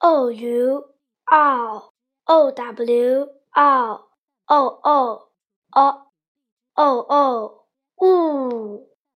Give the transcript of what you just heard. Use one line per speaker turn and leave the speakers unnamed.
O U O O W O O O O O. O